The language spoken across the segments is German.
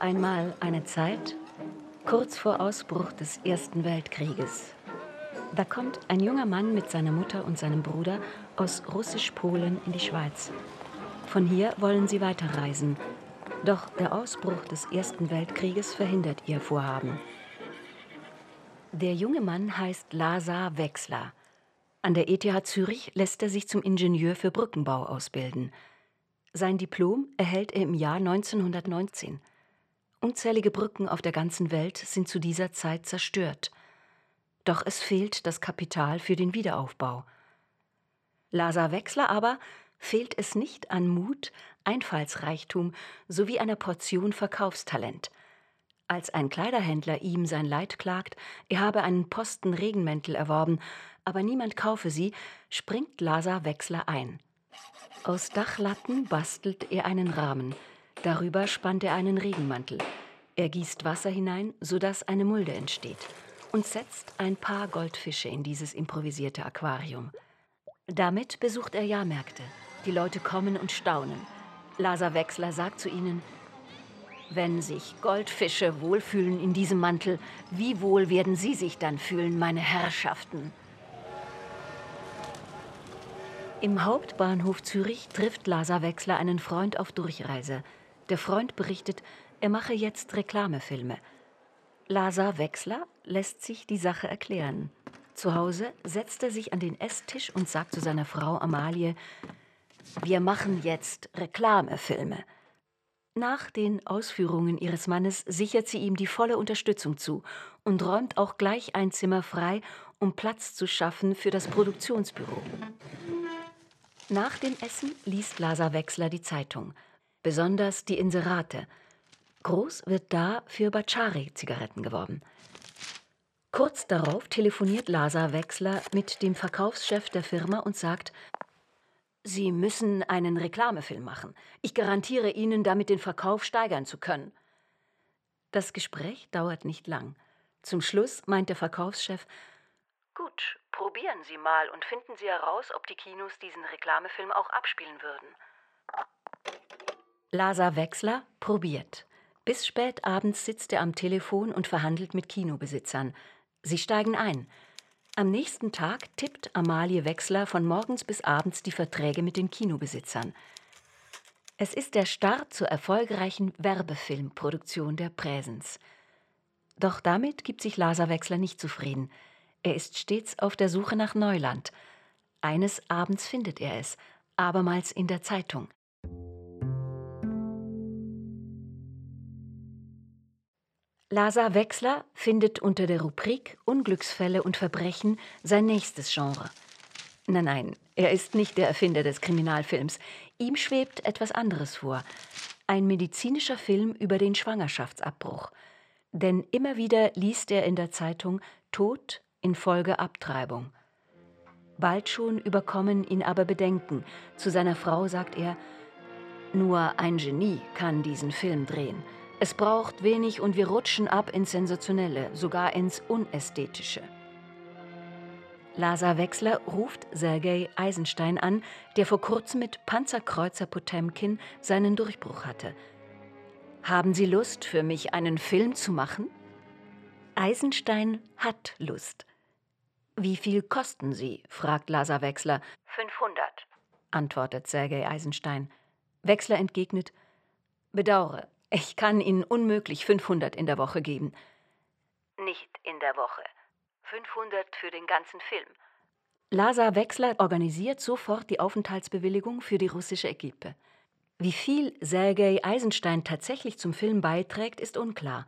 einmal eine Zeit, kurz vor Ausbruch des Ersten Weltkrieges. Da kommt ein junger Mann mit seiner Mutter und seinem Bruder aus Russisch-Polen in die Schweiz. Von hier wollen sie weiterreisen, doch der Ausbruch des Ersten Weltkrieges verhindert ihr Vorhaben. Der junge Mann heißt Lazar Wechsler. An der ETH Zürich lässt er sich zum Ingenieur für Brückenbau ausbilden. Sein Diplom erhält er im Jahr 1919. Unzählige Brücken auf der ganzen Welt sind zu dieser Zeit zerstört. Doch es fehlt das Kapital für den Wiederaufbau. Lazar Wechsler aber fehlt es nicht an Mut, Einfallsreichtum sowie einer Portion Verkaufstalent. Als ein Kleiderhändler ihm sein Leid klagt, er habe einen Posten Regenmäntel erworben, aber niemand kaufe sie, springt Lazar Wechsler ein. Aus Dachlatten bastelt er einen Rahmen. Darüber spannt er einen Regenmantel. Er gießt Wasser hinein, sodass eine Mulde entsteht und setzt ein paar Goldfische in dieses improvisierte Aquarium. Damit besucht er Jahrmärkte. Die Leute kommen und staunen. Lazar Wechsler sagt zu ihnen, wenn sich Goldfische wohlfühlen in diesem Mantel, wie wohl werden Sie sich dann fühlen, meine Herrschaften? Im Hauptbahnhof Zürich trifft Lazar Wechsler einen Freund auf Durchreise. Der Freund berichtet, er mache jetzt Reklamefilme. Lazar Wechsler lässt sich die Sache erklären. Zu Hause setzt er sich an den Esstisch und sagt zu seiner Frau Amalie, wir machen jetzt Reklamefilme. Nach den Ausführungen ihres Mannes sichert sie ihm die volle Unterstützung zu und räumt auch gleich ein Zimmer frei, um Platz zu schaffen für das Produktionsbüro. Nach dem Essen liest Lazar Wechsler die Zeitung besonders die Inserate. Groß wird da für Bacciari-Zigaretten geworben. Kurz darauf telefoniert Lazar Wechsler mit dem Verkaufschef der Firma und sagt, Sie müssen einen Reklamefilm machen. Ich garantiere Ihnen, damit den Verkauf steigern zu können. Das Gespräch dauert nicht lang. Zum Schluss meint der Verkaufschef, Gut, probieren Sie mal und finden Sie heraus, ob die Kinos diesen Reklamefilm auch abspielen würden. Lazar Wechsler probiert. Bis spät abends sitzt er am Telefon und verhandelt mit Kinobesitzern. Sie steigen ein. Am nächsten Tag tippt Amalie Wechsler von morgens bis abends die Verträge mit den Kinobesitzern. Es ist der Start zur erfolgreichen Werbefilmproduktion der Präsens. Doch damit gibt sich Lazar Wechsler nicht zufrieden. Er ist stets auf der Suche nach Neuland. Eines Abends findet er es, abermals in der Zeitung. Lazar Wechsler findet unter der Rubrik Unglücksfälle und Verbrechen sein nächstes Genre. Nein, nein, er ist nicht der Erfinder des Kriminalfilms. Ihm schwebt etwas anderes vor. Ein medizinischer Film über den Schwangerschaftsabbruch. Denn immer wieder liest er in der Zeitung Tod infolge Abtreibung. Bald schon überkommen ihn aber Bedenken. Zu seiner Frau sagt er, nur ein Genie kann diesen Film drehen. Es braucht wenig und wir rutschen ab ins Sensationelle, sogar ins Unästhetische. Lazar Wechsler ruft Sergei Eisenstein an, der vor kurzem mit Panzerkreuzer Potemkin seinen Durchbruch hatte. Haben Sie Lust, für mich einen Film zu machen? Eisenstein hat Lust. Wie viel kosten Sie? fragt Lazar Wechsler. 500, antwortet Sergei Eisenstein. Wechsler entgegnet: Bedauere, ich kann Ihnen unmöglich 500 in der Woche geben. Nicht in der Woche. 500 für den ganzen Film. Lazar Wechsler organisiert sofort die Aufenthaltsbewilligung für die russische Equipe. Wie viel Sergei Eisenstein tatsächlich zum Film beiträgt, ist unklar.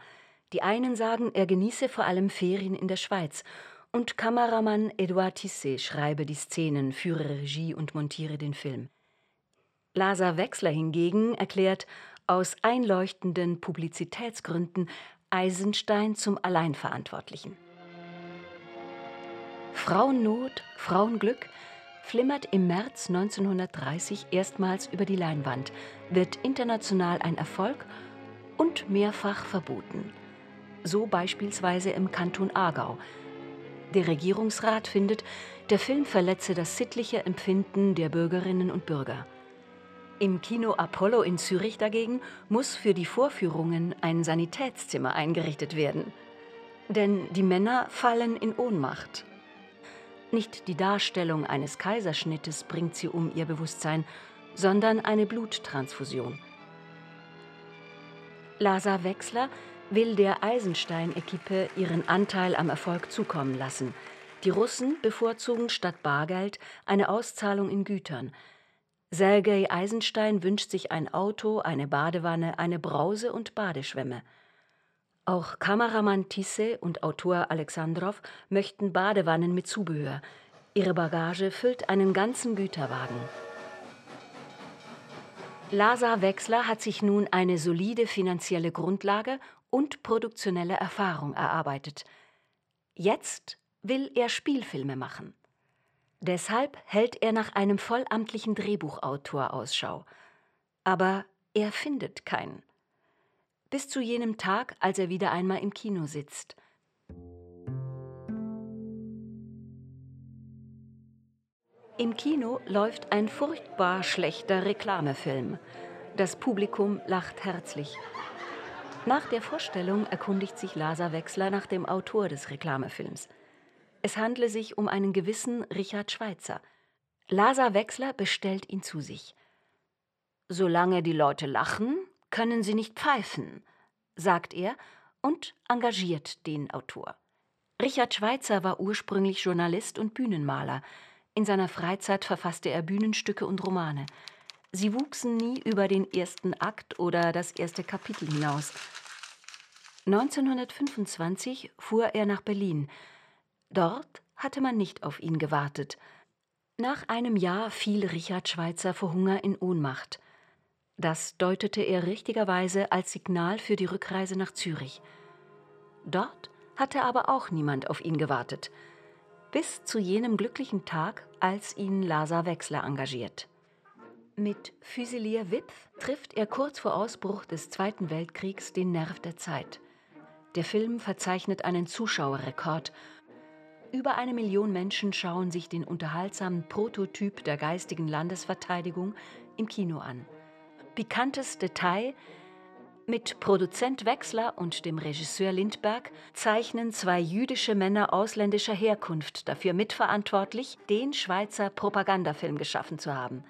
Die einen sagen, er genieße vor allem Ferien in der Schweiz und Kameramann Edouard Tisset schreibe die Szenen, führe Regie und montiere den Film. Lazar Wechsler hingegen erklärt, aus einleuchtenden Publizitätsgründen Eisenstein zum Alleinverantwortlichen. Frauennot, Frauenglück flimmert im März 1930 erstmals über die Leinwand, wird international ein Erfolg und mehrfach verboten. So beispielsweise im Kanton Aargau. Der Regierungsrat findet, der Film verletze das sittliche Empfinden der Bürgerinnen und Bürger. Im Kino Apollo in Zürich dagegen muss für die Vorführungen ein Sanitätszimmer eingerichtet werden. Denn die Männer fallen in Ohnmacht. Nicht die Darstellung eines Kaiserschnittes bringt sie um ihr Bewusstsein, sondern eine Bluttransfusion. Lasa Wechsler will der Eisenstein-Equipe ihren Anteil am Erfolg zukommen lassen. Die Russen bevorzugen statt Bargeld eine Auszahlung in Gütern – Sergei Eisenstein wünscht sich ein Auto, eine Badewanne, eine Brause und Badeschwämme. Auch Kameramann Tisse und Autor Alexandrov möchten Badewannen mit Zubehör. Ihre Bagage füllt einen ganzen Güterwagen. Lasa Wechsler hat sich nun eine solide finanzielle Grundlage und produktionelle Erfahrung erarbeitet. Jetzt will er Spielfilme machen. Deshalb hält er nach einem vollamtlichen Drehbuchautor Ausschau. Aber er findet keinen. Bis zu jenem Tag, als er wieder einmal im Kino sitzt. Im Kino läuft ein furchtbar schlechter Reklamefilm. Das Publikum lacht herzlich. Nach der Vorstellung erkundigt sich Lasa Wechsler nach dem Autor des Reklamefilms. Es handle sich um einen gewissen Richard Schweitzer. Lasa Wechsler bestellt ihn zu sich. Solange die Leute lachen, können sie nicht pfeifen, sagt er und engagiert den Autor. Richard Schweitzer war ursprünglich Journalist und Bühnenmaler. In seiner Freizeit verfasste er Bühnenstücke und Romane. Sie wuchsen nie über den ersten Akt oder das erste Kapitel hinaus. 1925 fuhr er nach Berlin, Dort hatte man nicht auf ihn gewartet. Nach einem Jahr fiel Richard Schweitzer vor Hunger in Ohnmacht. Das deutete er richtigerweise als Signal für die Rückreise nach Zürich. Dort hatte aber auch niemand auf ihn gewartet. Bis zu jenem glücklichen Tag, als ihn Lasa Wechsler engagiert. Mit Fusilier Wipf trifft er kurz vor Ausbruch des Zweiten Weltkriegs den Nerv der Zeit. Der Film verzeichnet einen Zuschauerrekord über eine Million Menschen schauen sich den unterhaltsamen Prototyp der geistigen Landesverteidigung im Kino an. Pikantes Detail, mit Produzent Wechsler und dem Regisseur Lindberg zeichnen zwei jüdische Männer ausländischer Herkunft dafür mitverantwortlich, den Schweizer Propagandafilm geschaffen zu haben.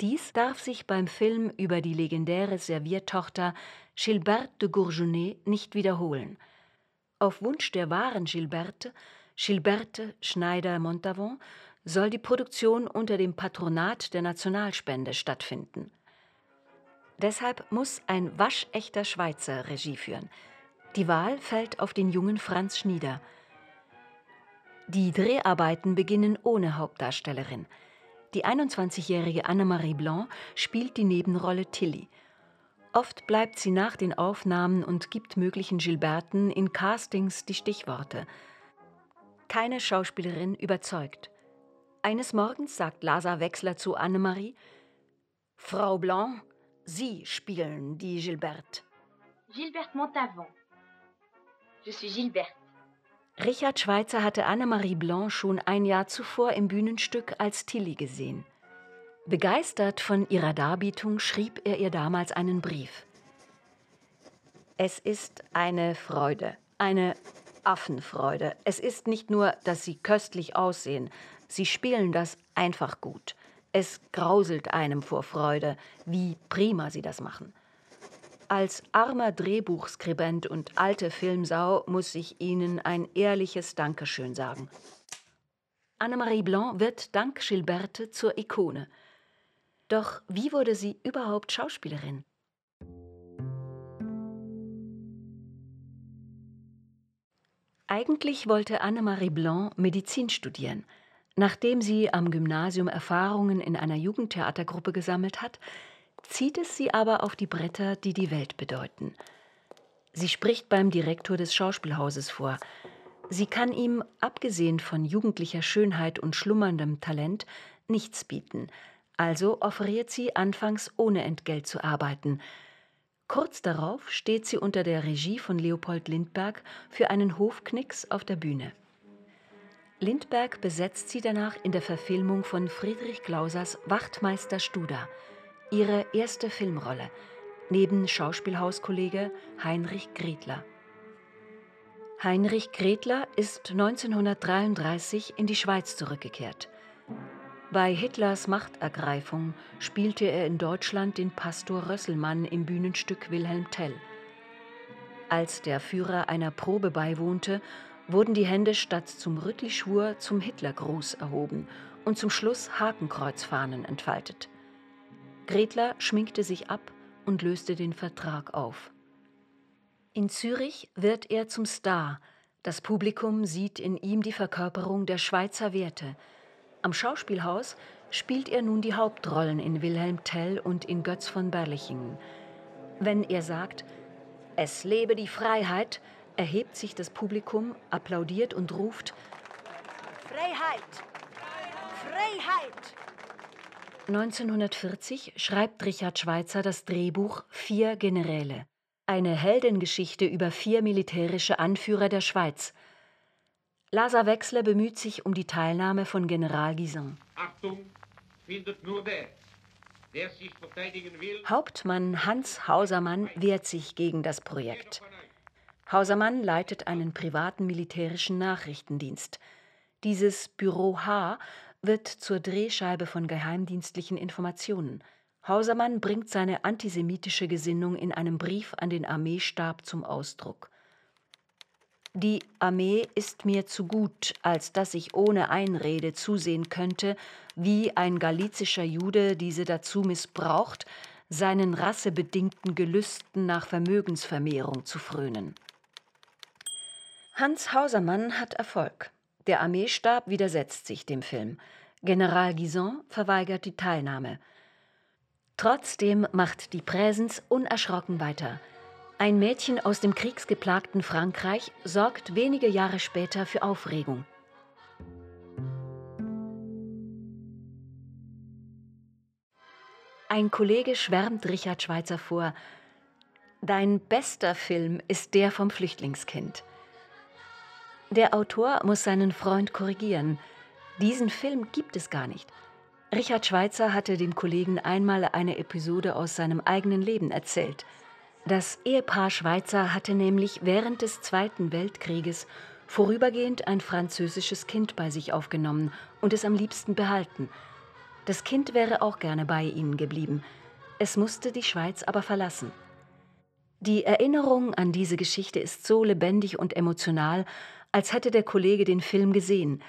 Dies darf sich beim Film über die legendäre Serviertochter Gilberte de Gourgenet nicht wiederholen. Auf Wunsch der wahren Gilberte Gilberte Schneider-Montavon soll die Produktion unter dem Patronat der Nationalspende stattfinden. Deshalb muss ein waschechter Schweizer Regie führen. Die Wahl fällt auf den jungen Franz Schnieder. Die Dreharbeiten beginnen ohne Hauptdarstellerin. Die 21-jährige Annemarie Blanc spielt die Nebenrolle Tilly. Oft bleibt sie nach den Aufnahmen und gibt möglichen Gilberten in Castings die Stichworte – keine Schauspielerin überzeugt. Eines Morgens sagt Lasa Wechsler zu Annemarie: Frau Blanc, Sie spielen die Gilberte. Gilberte Montavon. Je suis Gilberte. Richard Schweitzer hatte Annemarie Blanc schon ein Jahr zuvor im Bühnenstück als Tilly gesehen. Begeistert von ihrer Darbietung schrieb er ihr damals einen Brief. Es ist eine Freude, eine Affenfreude. Es ist nicht nur, dass sie köstlich aussehen, sie spielen das einfach gut. Es grauselt einem vor Freude, wie prima sie das machen. Als armer Drehbuchskribent und alte Filmsau muss ich Ihnen ein ehrliches Dankeschön sagen. Annemarie Blanc wird dank Gilberte zur Ikone. Doch wie wurde sie überhaupt Schauspielerin? Eigentlich wollte Annemarie Blanc Medizin studieren. Nachdem sie am Gymnasium Erfahrungen in einer Jugendtheatergruppe gesammelt hat, zieht es sie aber auf die Bretter, die die Welt bedeuten. Sie spricht beim Direktor des Schauspielhauses vor. Sie kann ihm, abgesehen von jugendlicher Schönheit und schlummerndem Talent, nichts bieten. Also offeriert sie anfangs ohne Entgelt zu arbeiten – Kurz darauf steht sie unter der Regie von Leopold Lindberg für einen Hofknicks auf der Bühne. Lindberg besetzt sie danach in der Verfilmung von Friedrich Glausers Wachtmeister Studer. ihre erste Filmrolle, neben Schauspielhauskollege Heinrich Gretler. Heinrich Gretler ist 1933 in die Schweiz zurückgekehrt. Bei Hitlers Machtergreifung spielte er in Deutschland den Pastor Rösselmann im Bühnenstück Wilhelm Tell. Als der Führer einer Probe beiwohnte, wurden die Hände statt zum Rüttelschwur zum Hitlergruß erhoben und zum Schluss Hakenkreuzfahnen entfaltet. Gretler schminkte sich ab und löste den Vertrag auf. In Zürich wird er zum Star. Das Publikum sieht in ihm die Verkörperung der Schweizer Werte – am Schauspielhaus spielt er nun die Hauptrollen in Wilhelm Tell und in Götz von Berlichingen. Wenn er sagt, es lebe die Freiheit, erhebt sich das Publikum, applaudiert und ruft Freiheit! Freiheit! 1940 schreibt Richard Schweitzer das Drehbuch Vier Generäle, eine Heldengeschichte über vier militärische Anführer der Schweiz – Lasa Wechsler bemüht sich um die Teilnahme von General Guisan. Achtung, findet nur der, der sich verteidigen will. Hauptmann Hans Hausermann wehrt sich gegen das Projekt. Hausermann leitet einen privaten militärischen Nachrichtendienst. Dieses Büro H wird zur Drehscheibe von geheimdienstlichen Informationen. Hausermann bringt seine antisemitische Gesinnung in einem Brief an den Armeestab zum Ausdruck. Die Armee ist mir zu gut, als dass ich ohne Einrede zusehen könnte, wie ein galizischer Jude diese dazu missbraucht, seinen rassebedingten Gelüsten nach Vermögensvermehrung zu frönen. Hans Hausermann hat Erfolg. Der Armeestab widersetzt sich dem Film. General Guison verweigert die Teilnahme. Trotzdem macht die Präsens unerschrocken weiter – ein Mädchen aus dem kriegsgeplagten Frankreich sorgt wenige Jahre später für Aufregung. Ein Kollege schwärmt Richard Schweitzer vor. Dein bester Film ist der vom Flüchtlingskind. Der Autor muss seinen Freund korrigieren. Diesen Film gibt es gar nicht. Richard Schweitzer hatte dem Kollegen einmal eine Episode aus seinem eigenen Leben erzählt – das Ehepaar Schweizer hatte nämlich während des Zweiten Weltkrieges vorübergehend ein französisches Kind bei sich aufgenommen und es am liebsten behalten. Das Kind wäre auch gerne bei ihnen geblieben. Es musste die Schweiz aber verlassen. Die Erinnerung an diese Geschichte ist so lebendig und emotional, als hätte der Kollege den Film gesehen.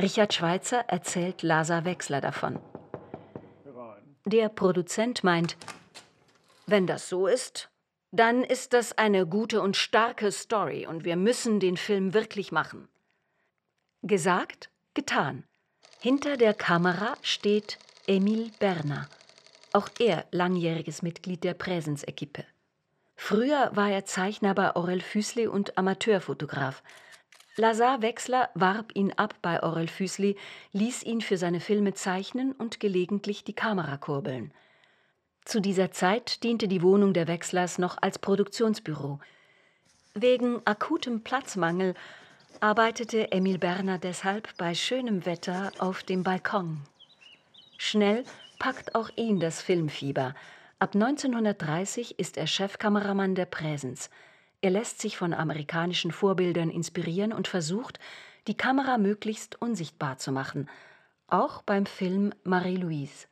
Richard Schweitzer erzählt Lasa Wechsler davon. Der Produzent meint, wenn das so ist, dann ist das eine gute und starke Story und wir müssen den Film wirklich machen. Gesagt, getan. Hinter der Kamera steht Emil Berner, auch er langjähriges Mitglied der Präsens-Equipe. Früher war er Zeichner bei Aurel Füßli und Amateurfotograf. Lazar Wechsler warb ihn ab bei Aurel Füßli, ließ ihn für seine Filme zeichnen und gelegentlich die Kamera kurbeln. Zu dieser Zeit diente die Wohnung der Wechslers noch als Produktionsbüro. Wegen akutem Platzmangel arbeitete Emil Berner deshalb bei schönem Wetter auf dem Balkon. Schnell packt auch ihn das Filmfieber. Ab 1930 ist er Chefkameramann der Präsens. Er lässt sich von amerikanischen Vorbildern inspirieren und versucht, die Kamera möglichst unsichtbar zu machen, auch beim Film Marie-Louise.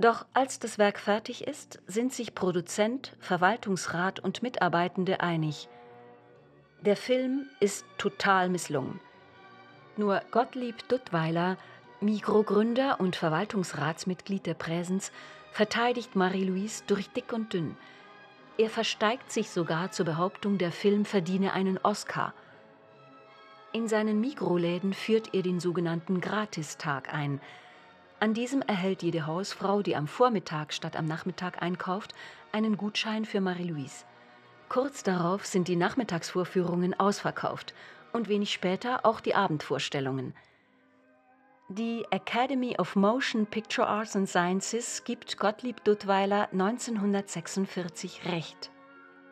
Doch als das Werk fertig ist, sind sich Produzent, Verwaltungsrat und Mitarbeitende einig. Der Film ist total misslungen. Nur Gottlieb Duttweiler, Mikrogründer und Verwaltungsratsmitglied der Präsens, verteidigt Marie-Louise durch dick und dünn. Er versteigt sich sogar zur Behauptung, der Film verdiene einen Oscar. In seinen Mikroläden führt er den sogenannten Gratistag ein – an diesem erhält jede Hausfrau, die am Vormittag statt am Nachmittag einkauft, einen Gutschein für Marie-Louise. Kurz darauf sind die Nachmittagsvorführungen ausverkauft und wenig später auch die Abendvorstellungen. Die Academy of Motion Picture Arts and Sciences gibt Gottlieb Duttweiler 1946 Recht.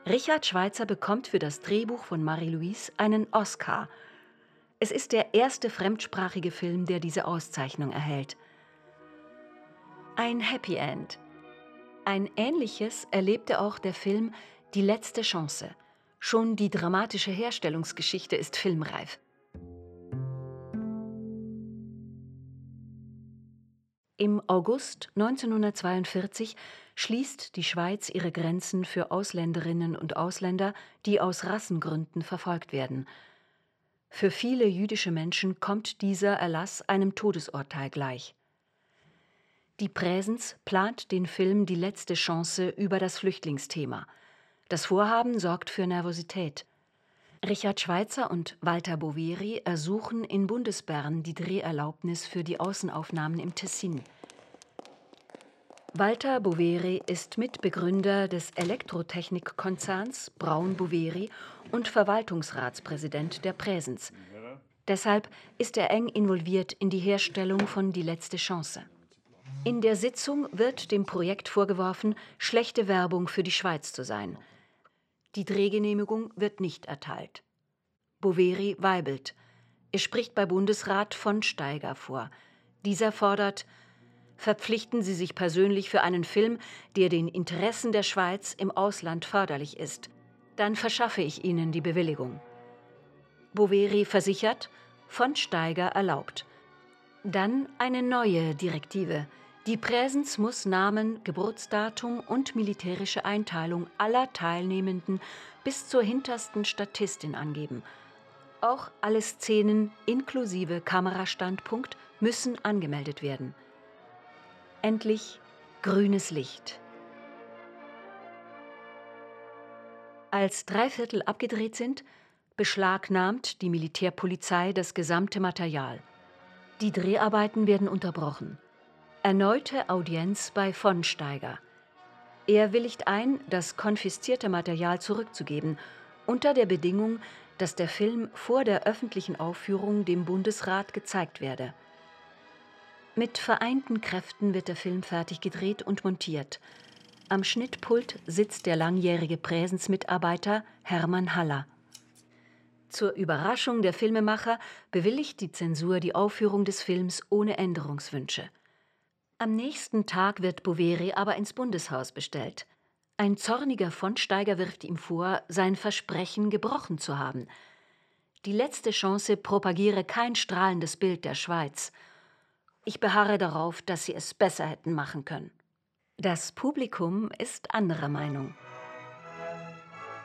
Richard Schweitzer bekommt für das Drehbuch von Marie-Louise einen Oscar. Es ist der erste fremdsprachige Film, der diese Auszeichnung erhält. Ein Happy End. Ein ähnliches erlebte auch der Film Die letzte Chance. Schon die dramatische Herstellungsgeschichte ist filmreif. Im August 1942 schließt die Schweiz ihre Grenzen für Ausländerinnen und Ausländer, die aus Rassengründen verfolgt werden. Für viele jüdische Menschen kommt dieser Erlass einem Todesurteil gleich. Die Präsens plant den Film Die letzte Chance über das Flüchtlingsthema. Das Vorhaben sorgt für Nervosität. Richard Schweitzer und Walter Boveri ersuchen in Bundesbern die Dreherlaubnis für die Außenaufnahmen im Tessin. Walter Boveri ist Mitbegründer des Elektrotechnikkonzerns Braun Boveri und Verwaltungsratspräsident der Präsens. Deshalb ist er eng involviert in die Herstellung von Die letzte Chance. In der Sitzung wird dem Projekt vorgeworfen, schlechte Werbung für die Schweiz zu sein. Die Drehgenehmigung wird nicht erteilt. Boveri weibelt. Er spricht bei Bundesrat von Steiger vor. Dieser fordert, verpflichten Sie sich persönlich für einen Film, der den Interessen der Schweiz im Ausland förderlich ist. Dann verschaffe ich Ihnen die Bewilligung. Boveri versichert, von Steiger erlaubt. Dann eine neue Direktive. Die Präsens muss Namen, Geburtsdatum und militärische Einteilung aller Teilnehmenden bis zur hintersten Statistin angeben. Auch alle Szenen inklusive Kamerastandpunkt müssen angemeldet werden. Endlich grünes Licht. Als drei Viertel abgedreht sind, beschlagnahmt die Militärpolizei das gesamte Material. Die Dreharbeiten werden unterbrochen. Erneute Audienz bei von Steiger. Er willigt ein, das konfiszierte Material zurückzugeben, unter der Bedingung, dass der Film vor der öffentlichen Aufführung dem Bundesrat gezeigt werde. Mit vereinten Kräften wird der Film fertig gedreht und montiert. Am Schnittpult sitzt der langjährige Präsensmitarbeiter Hermann Haller. Zur Überraschung der Filmemacher bewilligt die Zensur die Aufführung des Films ohne Änderungswünsche. Am nächsten Tag wird Boveri aber ins Bundeshaus bestellt. Ein zorniger Fondsteiger wirft ihm vor, sein Versprechen gebrochen zu haben. Die letzte Chance propagiere kein strahlendes Bild der Schweiz. Ich beharre darauf, dass sie es besser hätten machen können. Das Publikum ist anderer Meinung.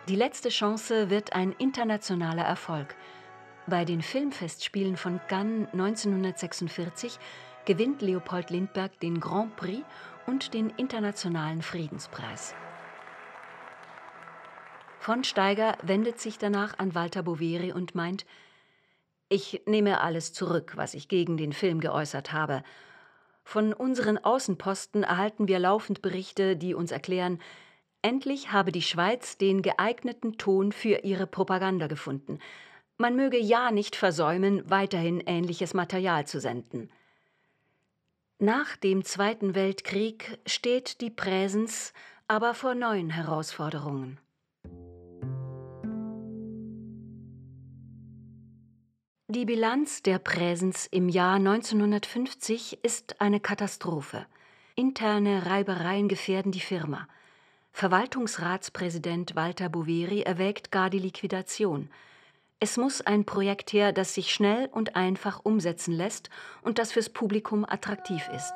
Die letzte Chance wird ein internationaler Erfolg. Bei den Filmfestspielen von Cannes 1946 gewinnt Leopold Lindbergh den Grand Prix und den Internationalen Friedenspreis. Von Steiger wendet sich danach an Walter Boveri und meint, ich nehme alles zurück, was ich gegen den Film geäußert habe. Von unseren Außenposten erhalten wir laufend Berichte, die uns erklären, endlich habe die Schweiz den geeigneten Ton für ihre Propaganda gefunden. Man möge ja nicht versäumen, weiterhin ähnliches Material zu senden. Nach dem Zweiten Weltkrieg steht die Präsens aber vor neuen Herausforderungen. Die Bilanz der Präsens im Jahr 1950 ist eine Katastrophe. Interne Reibereien gefährden die Firma. Verwaltungsratspräsident Walter Boveri erwägt gar die Liquidation. Es muss ein Projekt her, das sich schnell und einfach umsetzen lässt und das fürs Publikum attraktiv ist.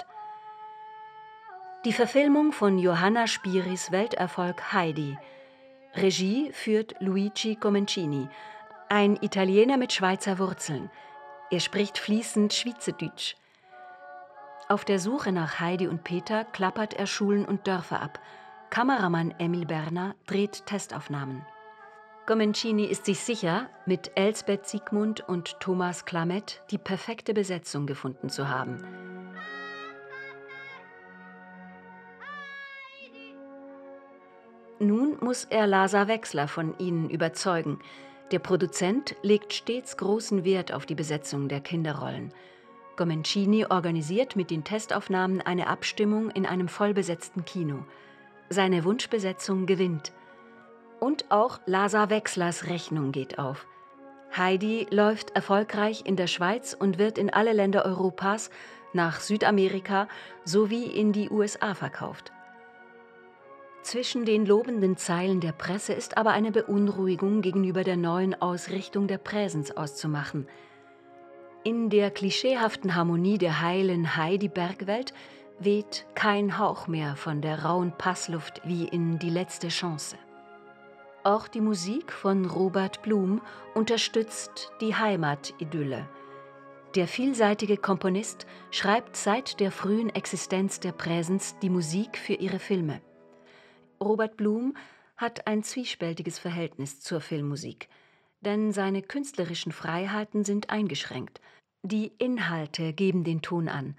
Die Verfilmung von Johanna Spiris Welterfolg Heidi. Regie führt Luigi Comencini, ein Italiener mit Schweizer Wurzeln. Er spricht fließend Schweizerdeutsch. Auf der Suche nach Heidi und Peter klappert er Schulen und Dörfer ab. Kameramann Emil Berner dreht Testaufnahmen. Comencini ist sich sicher, mit Elsbeth Siegmund und Thomas Klamett die perfekte Besetzung gefunden zu haben. Nun muss er Lasa Wechsler von ihnen überzeugen. Der Produzent legt stets großen Wert auf die Besetzung der Kinderrollen. Comencini organisiert mit den Testaufnahmen eine Abstimmung in einem vollbesetzten Kino. Seine Wunschbesetzung gewinnt. Und auch Lasa Wechslers Rechnung geht auf. Heidi läuft erfolgreich in der Schweiz und wird in alle Länder Europas, nach Südamerika sowie in die USA verkauft. Zwischen den lobenden Zeilen der Presse ist aber eine Beunruhigung gegenüber der neuen Ausrichtung der Präsens auszumachen. In der klischeehaften Harmonie der heilen Heidi-Bergwelt weht kein Hauch mehr von der rauen Passluft wie in Die letzte Chance. Auch die Musik von Robert Blum unterstützt die Heimatidylle. Der vielseitige Komponist schreibt seit der frühen Existenz der Präsens die Musik für ihre Filme. Robert Blum hat ein zwiespältiges Verhältnis zur Filmmusik, denn seine künstlerischen Freiheiten sind eingeschränkt. Die Inhalte geben den Ton an.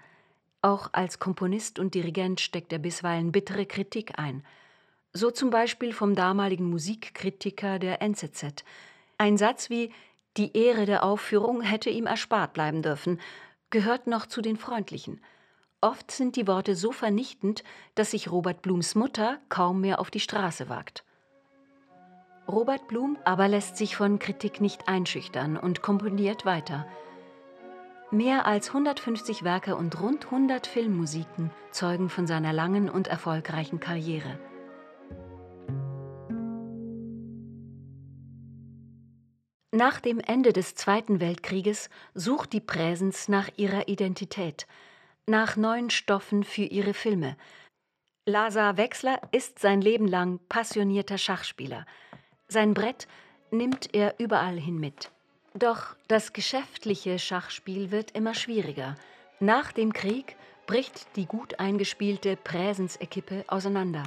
Auch als Komponist und Dirigent steckt er bisweilen bittere Kritik ein. So zum Beispiel vom damaligen Musikkritiker der NZZ. Ein Satz wie Die Ehre der Aufführung hätte ihm erspart bleiben dürfen, gehört noch zu den freundlichen. Oft sind die Worte so vernichtend, dass sich Robert Blums Mutter kaum mehr auf die Straße wagt. Robert Blum aber lässt sich von Kritik nicht einschüchtern und komponiert weiter. Mehr als 150 Werke und rund 100 Filmmusiken zeugen von seiner langen und erfolgreichen Karriere. Nach dem Ende des Zweiten Weltkrieges sucht die Präsens nach ihrer Identität – nach neuen Stoffen für ihre Filme. Lazar Wechsler ist sein Leben lang passionierter Schachspieler. Sein Brett nimmt er überall hin mit. Doch das geschäftliche Schachspiel wird immer schwieriger. Nach dem Krieg bricht die gut eingespielte Präsensequipe auseinander.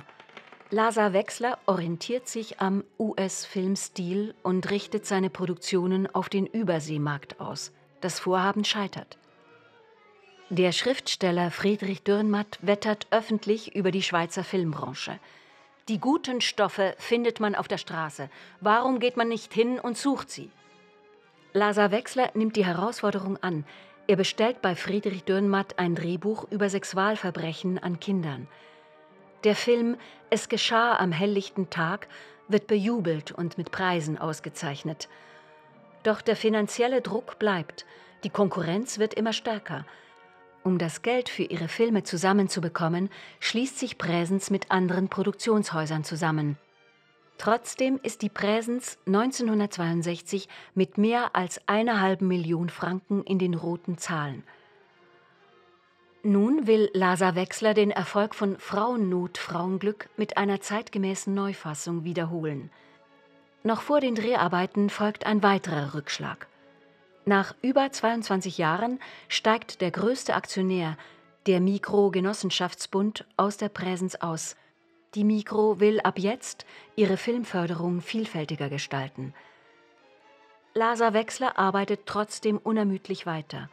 Lazar Wechsler orientiert sich am US-Filmstil und richtet seine Produktionen auf den Überseemarkt aus. Das Vorhaben scheitert. Der Schriftsteller Friedrich Dürrenmatt wettert öffentlich über die Schweizer Filmbranche. Die guten Stoffe findet man auf der Straße. Warum geht man nicht hin und sucht sie? Lazar Wechsler nimmt die Herausforderung an. Er bestellt bei Friedrich Dürrenmatt ein Drehbuch über Sexualverbrechen an Kindern. Der Film Es geschah am helllichten Tag wird bejubelt und mit Preisen ausgezeichnet. Doch der finanzielle Druck bleibt. Die Konkurrenz wird immer stärker. Um das Geld für ihre Filme zusammenzubekommen, schließt sich Präsens mit anderen Produktionshäusern zusammen. Trotzdem ist die Präsens 1962 mit mehr als einer halben Million Franken in den roten Zahlen. Nun will Lasa Wechsler den Erfolg von Frauennot, Frauenglück mit einer zeitgemäßen Neufassung wiederholen. Noch vor den Dreharbeiten folgt ein weiterer Rückschlag. Nach über 22 Jahren steigt der größte Aktionär, der Mikro-Genossenschaftsbund, aus der Präsens aus. Die Mikro will ab jetzt ihre Filmförderung vielfältiger gestalten. Lasa Wechsler arbeitet trotzdem unermüdlich weiter.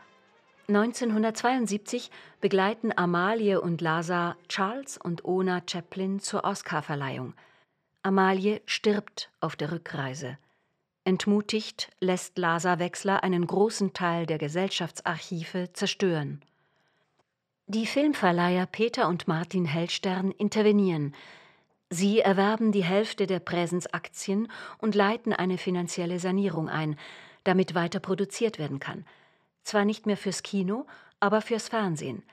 1972 begleiten Amalie und Lasa Charles und Ona Chaplin zur Oscarverleihung. Amalie stirbt auf der Rückreise. Entmutigt lässt Lasa Wechsler einen großen Teil der Gesellschaftsarchive zerstören. Die Filmverleiher Peter und Martin Hellstern intervenieren. Sie erwerben die Hälfte der Präsensaktien und leiten eine finanzielle Sanierung ein, damit weiter produziert werden kann. Zwar nicht mehr fürs Kino, aber fürs Fernsehen.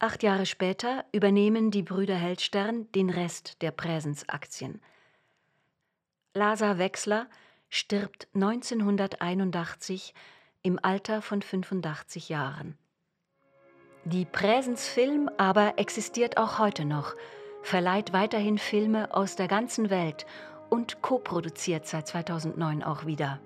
Acht Jahre später übernehmen die Brüder Hellstern den Rest der Präsensaktien. Lasa Wechsler stirbt 1981 im Alter von 85 Jahren. Die Präsens Film aber existiert auch heute noch, verleiht weiterhin Filme aus der ganzen Welt und koproduziert seit 2009 auch wieder.